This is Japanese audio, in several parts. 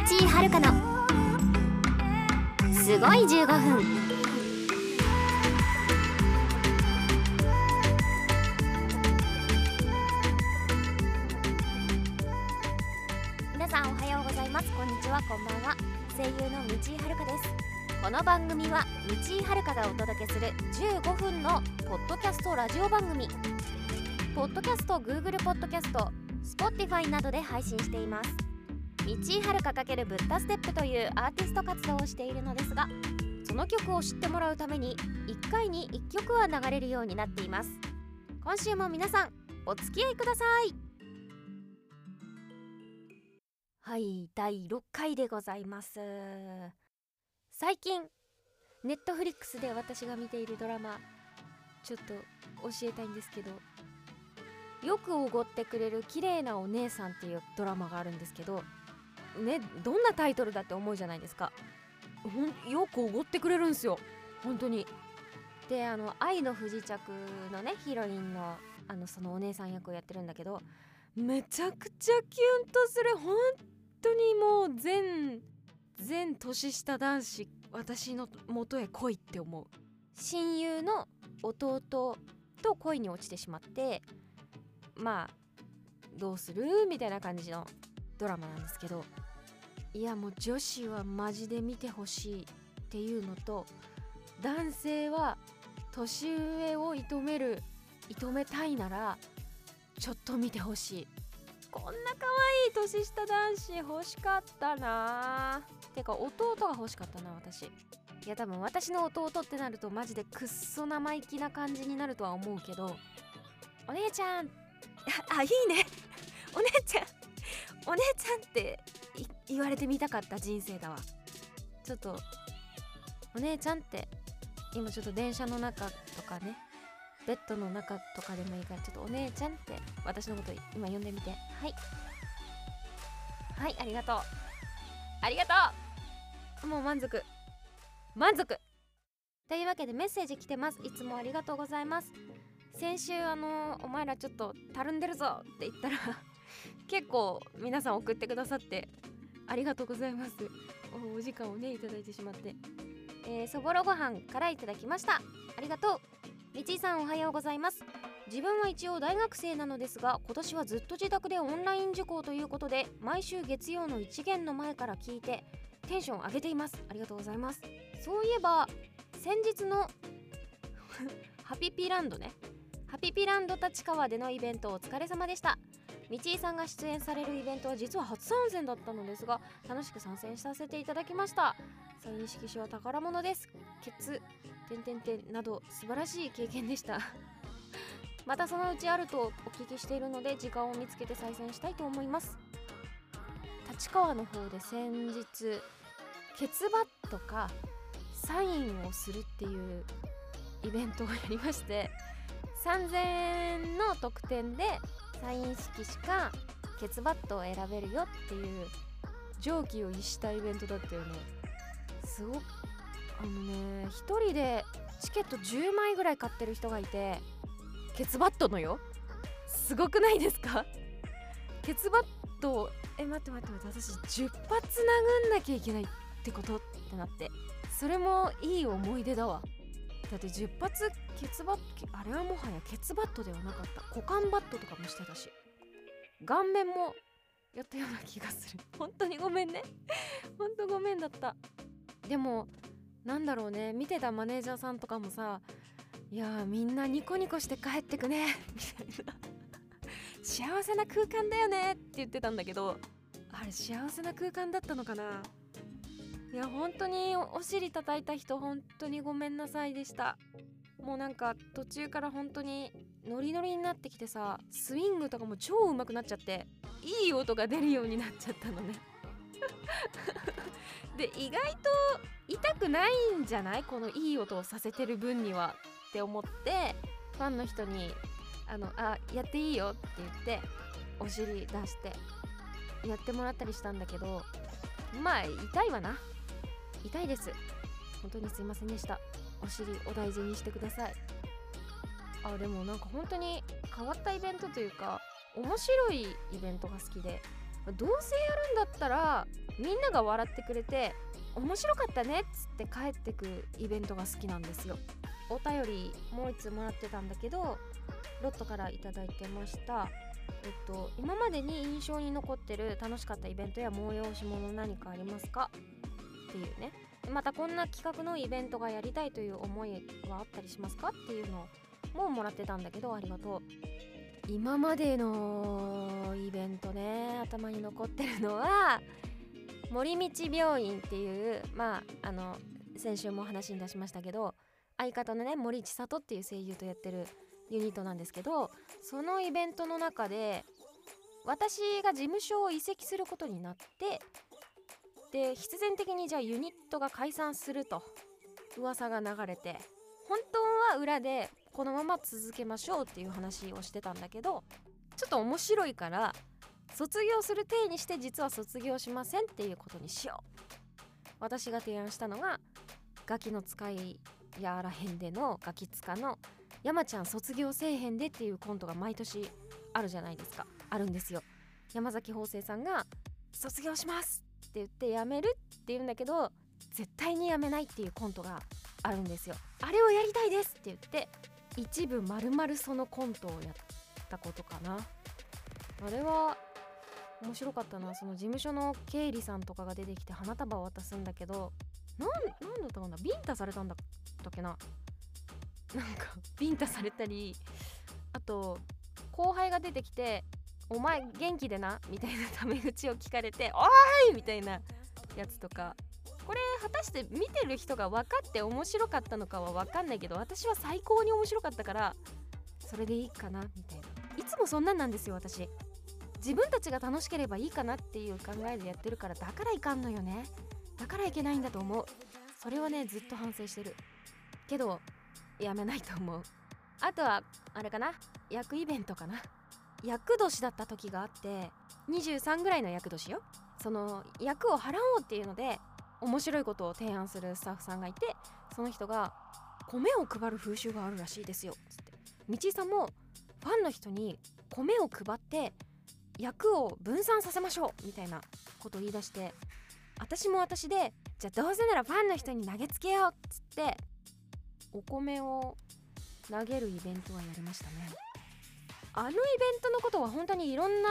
井遥の。すごい15分。皆さんおはようございます。こんにちはこんばんは。声優の道井遥です。この番組は道井遥がお届けする15分のポッドキャストラジオ番組。ポッドキャスト Google ポッドキャスト Spotify などで配信しています。道井遥×ブッダステップというアーティスト活動をしているのですがその曲を知ってもらうために1回に1曲は流れるようになっています。今週も皆さんお付き合いください。はい第6回でございます。最近ネットフリックスで私が見ているドラマちょっと教えたいんですけどよくおごってくれる綺麗なお姉さんっていうドラマがあるんですけどねどんなタイトルだって思うじゃないですか。ほんよくおごってくれるんですよ。本当に。であの「愛の不時着」のねヒロインのあのそのお姉さん役をやってるんだけどめちゃくちゃキュンとする。本当にもう全全年下男子私の元へ来いって思う。親友の弟と恋に落ちてしまってまあどうする？みたいな感じのドラマなんですけどいやもう女子はマジで見てほしいっていうのと男性は年上を射止める射止めたいならちょっと見てほしい。こんな可愛い年下男子欲しかったなてか弟が欲しかったな私。いや多分私の弟ってなるとマジでくっそ生意気な感じになるとは思うけどお姉ちゃん。あいいね。お姉ちゃん。お姉ちゃんって言われてみたかった人生だわ。ちょっとお姉ちゃんって今ちょっと電車の中とかねベッドの中とかでもいいからちょっとお姉ちゃんって私のこと今呼んでみて。はい。はいありがとう。ありがとう。もう満足。満足。というわけでメッセージ来てます。いつもありがとうございます。先週あのお前らちょっとたるんでるぞって言ったら結構皆さん送ってくださってありがとうございます。おお時間をねいただいてしまって。えー、そぼろご飯からいただきました。ありがとう。みちさんおはようございます。自分は一応大学生なのですが今年はずっと自宅でオンライン受講ということで毎週月曜の一元の前から聞いてテンション上げています。ありがとうございます。そういえば先日の ハピピランドね。ハピピランド立川でのイベントお疲れ様でした。道井さんが出演されるイベントは実は初参戦だったのですが楽しく参戦させていただきました。サイン色紙は宝物です。ケツ点点点など素晴らしい経験でした。またそのうちあるとお聞きしているので時間を見つけて再戦したいと思います。立川の方で先日ケツバットかサインをするっていうイベントをやりまして3000円の特典でサイン式しかケツバットを選べるよっていう常軌を逸したイベントだったよね。すごくあのね1人でチケット10枚ぐらい買ってる人がいてケツバットのよ？すごくないですか？ケツバットえ待って待って待って私10発殴んなきゃいけないってこと？ってなって。それもいい思い出だわ。だって10発ケツバットあれはもはやケツバットではなかった。股間バットとかもしてたし。顔面もやったような気がする。本当にごめんね。本当ごめんだった。でもなんだろうね。見てたマネージャーさんとかもさいやみんなニコニコして帰ってくね。みたいな。幸せな空間だよねって言ってたんだけどあれ幸せな空間だったのかな。いや本当にお尻叩いた人本当にごめんなさいでした。もうなんか途中から本当にノリノリになってきてさスイングとかも超上手くなっちゃっていい音が出るようになっちゃったのね。で意外と痛くないんじゃない？このいい音をさせてる分にはって思ってファンの人に「あのあやっていいよ」って言ってお尻出してやってもらったりしたんだけどまあ痛いわな。痛いです。本当にすいませんでした。お尻お大事にしてください。あでもなんか本当に変わったイベントというか面白いイベントが好きでどうせやるんだったらみんなが笑ってくれて面白かったねっつって帰ってくイベントが好きなんですよ。お便りもう1つもらってたんだけどロットから頂いてました。えっと今までに印象に残ってる楽しかったイベントや催し物何かありますか？っていうね。またこんな企画のイベントがやりたいという思いはあったりしますかっていうのももらってたんだけどありがとう。今までのイベントね頭に残ってるのは森道病院っていうまああの先週も話に出しましたけど相方のね森千里っていう声優とやってるユニットなんですけどそのイベントの中で私が事務所を移籍することになってで必然的にじゃあユニットが解散すると噂が流れて本当は裏でこのまま続けましょうっていう話をしてたんだけどちょっと面白いから卒業する体にして実は卒業しませんっていうことにしよう。私が提案したのがガキの使いやらへんでのガキ使の山ちゃん卒業せえへんでっていうコントが毎年あるじゃないですか。あるんですよ。山崎邦生さんが卒業しますって言って辞めるって言うんだけど絶対に辞めないっていうコントがあるんですよ。あれをやりたいですって言って一部まるまるそのコントをやったことかな。あれは面白かったな。その事務所の経理さんとかが出てきて花束を渡すんだけどなんなんだったかな。ビンタされたんだったっけな。なんかビンタされたりあと後輩が出てきて「お前元気でな」みたいなタメ口を聞かれて「おーい!」みたいなやつとか。これ果たして見てる人が分かって面白かったのかは分かんないけど私は最高に面白かったからそれでいいかなみたいな。いつもそんなんなんですよ私。自分たちが楽しければいいかなっていう考えでやってるからだからいかんのよね。だからいけないんだと思う。それはねずっと反省してる。けどやめないと思う。あとはあれかな？役イベントかな？役年だった時があって23ぐらいの役年よ。その役を払おうっていうので面白いことを提案するスタッフさんがいてその人が米を配る風習があるらしいですよつって。道井さんもファンの人に米を配って役を分散させましょうみたいなことを言い出して私も私でじゃあどうせならファンの人に投げつけようっつってお米を投げるイベントはやりましたね。あのイベントのことは本当にいろんな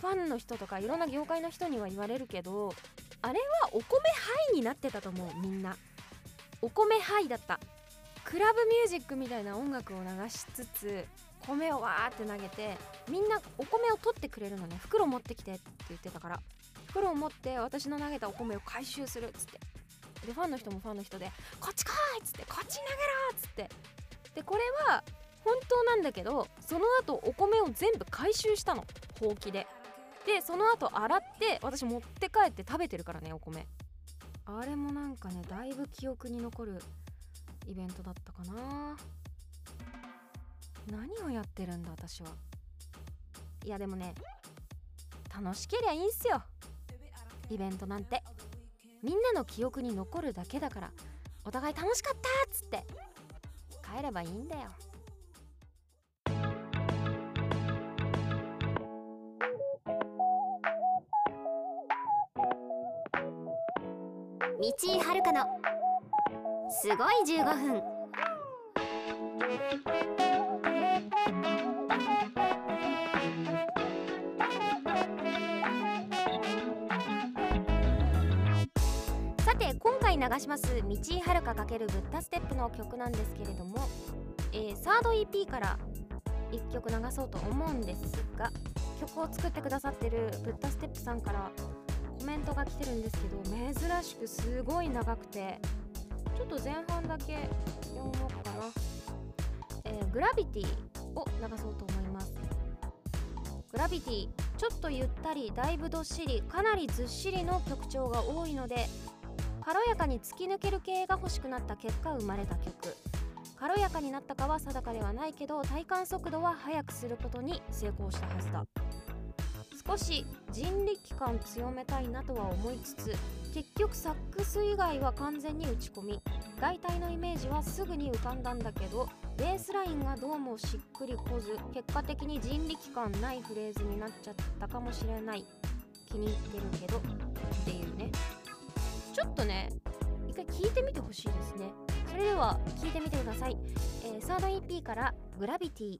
ファンの人とかいろんな業界の人には言われるけどあれはお米ハイになってたと思うみんなお米ハイだったクラブミュージックみたいな音楽を流しつつ米をわーって投げてみんなお米を取ってくれるのね袋持ってきてって言ってたから袋を持って私の投げたお米を回収するっつってでファンの人もファンの人で「こっち来い!」っつって「こっち投げろ!」っつってでこれは本当なんだけどその後お米を全部回収したの。ほうきで。でその後洗って私持って帰って食べてるからねお米。あれもなんかねだいぶ記憶に残るイベントだったかな。何をやってるんだ私は。いやでもね楽しけりゃいいんすよ。イベントなんて。みんなの記憶に残るだけだからお互い楽しかったっつって。帰ればいいんだよ。道井遥のすごい15分。さて今回流します道井遥か×ブッダステップの曲なんですけれども、えー、サード EP から1曲流そうと思うんですが曲を作ってくださってるブッダステップさんからメントが来てるんですけど珍しくすごい長くてちょっと前半だけ読もうかな、えー、グラビティを流そうと思います。グラビティちょっとゆったりだいぶどっしりかなりずっしりの曲調が多いので軽やかに突き抜ける系が欲しくなった結果生まれた曲。軽やかになったかは定かではないけど体感速度は速くすることに成功したはずだ。少し人力感強めたいなとは思いつつ結局サックス以外は完全に打ち込み。大体のイメージはすぐに浮かんだんだけどベースラインがどうもしっくりこず結果的に人力感ないフレーズになっちゃったかもしれない。気に入ってるけど。っていうね。ちょっとね一回聞いてみてほしいですね。それでは聞いてみてください、えー、サード EP から「グラビティ」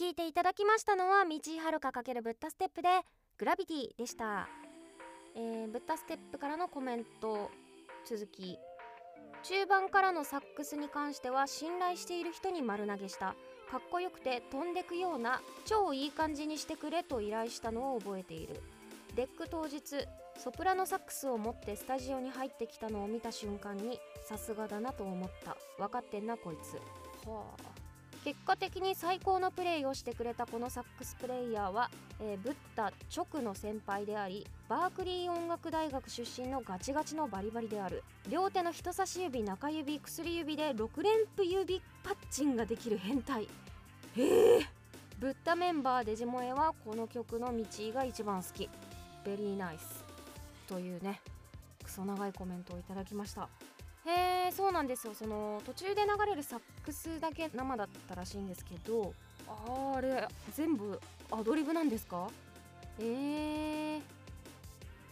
はい聞いていただきましたのは道井悠×ブッダステップでグラビティでした、えー、ブッダステップからのコメント続き。中盤からのサックスに関しては信頼している人に丸投げした。かっこよくて飛んでくような超いい感じにしてくれと依頼したのを覚えている。レック当日ソプラノサックスを持ってスタジオに入ってきたのを見た瞬間にさすがだなと思った。分かってんなこいつ。はあ。結果的に最高のプレイをしてくれたこのサックスプレイヤーは、えーブッダ直の先輩でありバークリー音楽大学出身のガチガチのバリバリである。両手の人差し指中指薬指で6連符指パッチンができる変態。へえブッダメンバーデジモエはこの曲の道が一番好き。ベリーナイスというねクソ長いコメントをいただきました。へえそうなんですよ。その途中で流れるサックスだけ生だったらしいんですけど。ああれ全部アドリブなんですか？えー、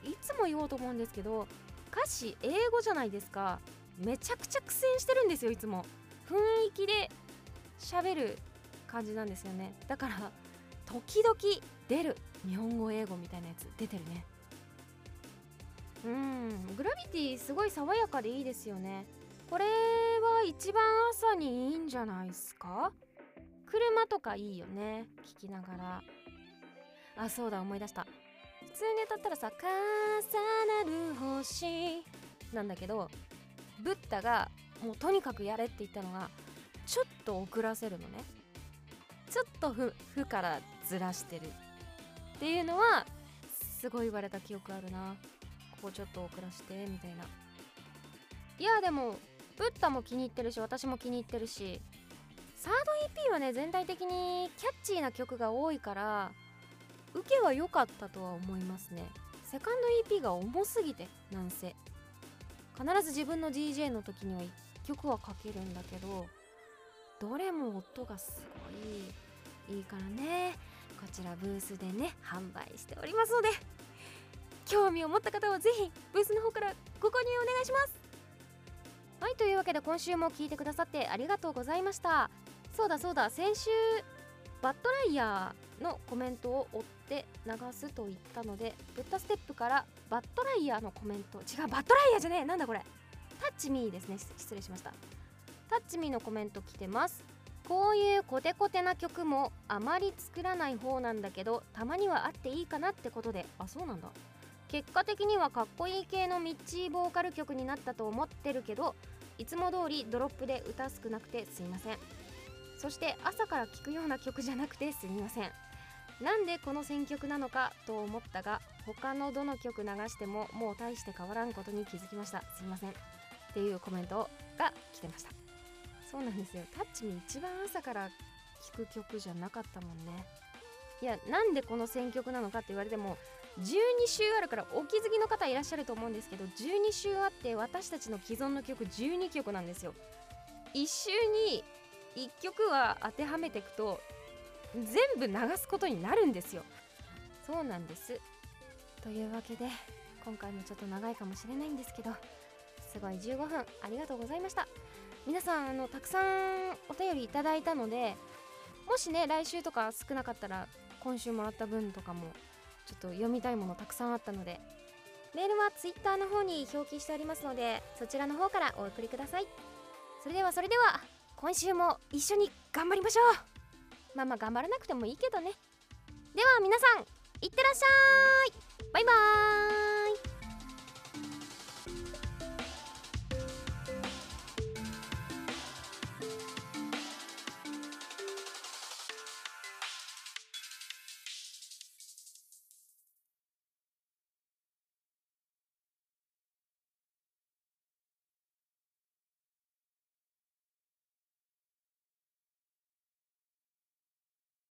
いつも言おうと思うんですけど歌詞英語じゃないですか。めちゃくちゃ苦戦してるんですよいつも。雰囲気で喋る感じなんですよね。だから時々出る日本語英語みたいなやつ出てるね。うん。グラビティすごい爽やかでいいですよね。これは一番朝にいいんじゃないですか？車とかいいよね。聞きながら。あそうだ思い出した。普通に歌ったらさ「重なる星」なんだけどブッダがもうとにかくやれって言ったのがちょっと遅らせるのね。ちょっとふ「ふ」からずらしてる。っていうのはすごい言われた記憶あるな。ここちょっと遅らしてみたいな。いやでもブッダも気に入ってるし私も気に入ってるしサード EP はね全体的にキャッチーな曲が多いから受けは良かったとは思いますね。セカンド EP が重すぎてなんせ。必ず自分の DJ の時には1曲はかけるんだけどどれも音がすごいいいからね。こちらブースでね販売しておりますので。興味を持った方はぜひブースの方からご購入お願いします。はいというわけで今週も聞いてくださってありがとうございました。そうだそうだ先週バッドライヤーのコメントを追って流すと言ったのでブッダステップからバッドライヤーのコメント。違うバッドライヤーじゃねえなんだこれ。タッチミーですね。失礼しました。タッチミーのコメント来てます。こういうコテコテな曲もあまり作らない方なんだけどたまにはあっていいかなってことで。あそうなんだ。結果的にはかっこいい系のミッチーボーカル曲になったと思ってるけどいつも通りドロップで歌少なくてすいません。そして朝から聴くような曲じゃなくてすみません。なんでこの選曲なのかと思ったが他のどの曲流してももう大して変わらんことに気づきました。すいません。っていうコメントが来てました。そうなんですよ。タッチに一番朝から聴く曲じゃなかったもんね。いやなんでこの選曲なのかって言われても12週あるからお気づきの方いらっしゃると思うんですけど12週あって私たちの既存の曲12曲なんですよ。1週に1曲は当てはめていくと全部流すことになるんですよ。そうなんです。というわけで今回もちょっと長いかもしれないんですけどすごい15分ありがとうございました。皆さんあのたくさんお便りいただいたのでもしね来週とか少なかったら今週もらった分とかもちょっと読みたいものたくさんあったのでメールは Twitter の方に表記してありますのでそちらの方からお送りください。それではそれでは今週も一緒に頑張りましょう。まあまあ頑張らなくてもいいけどね。では皆さんいってらっしゃい。バイバーイ。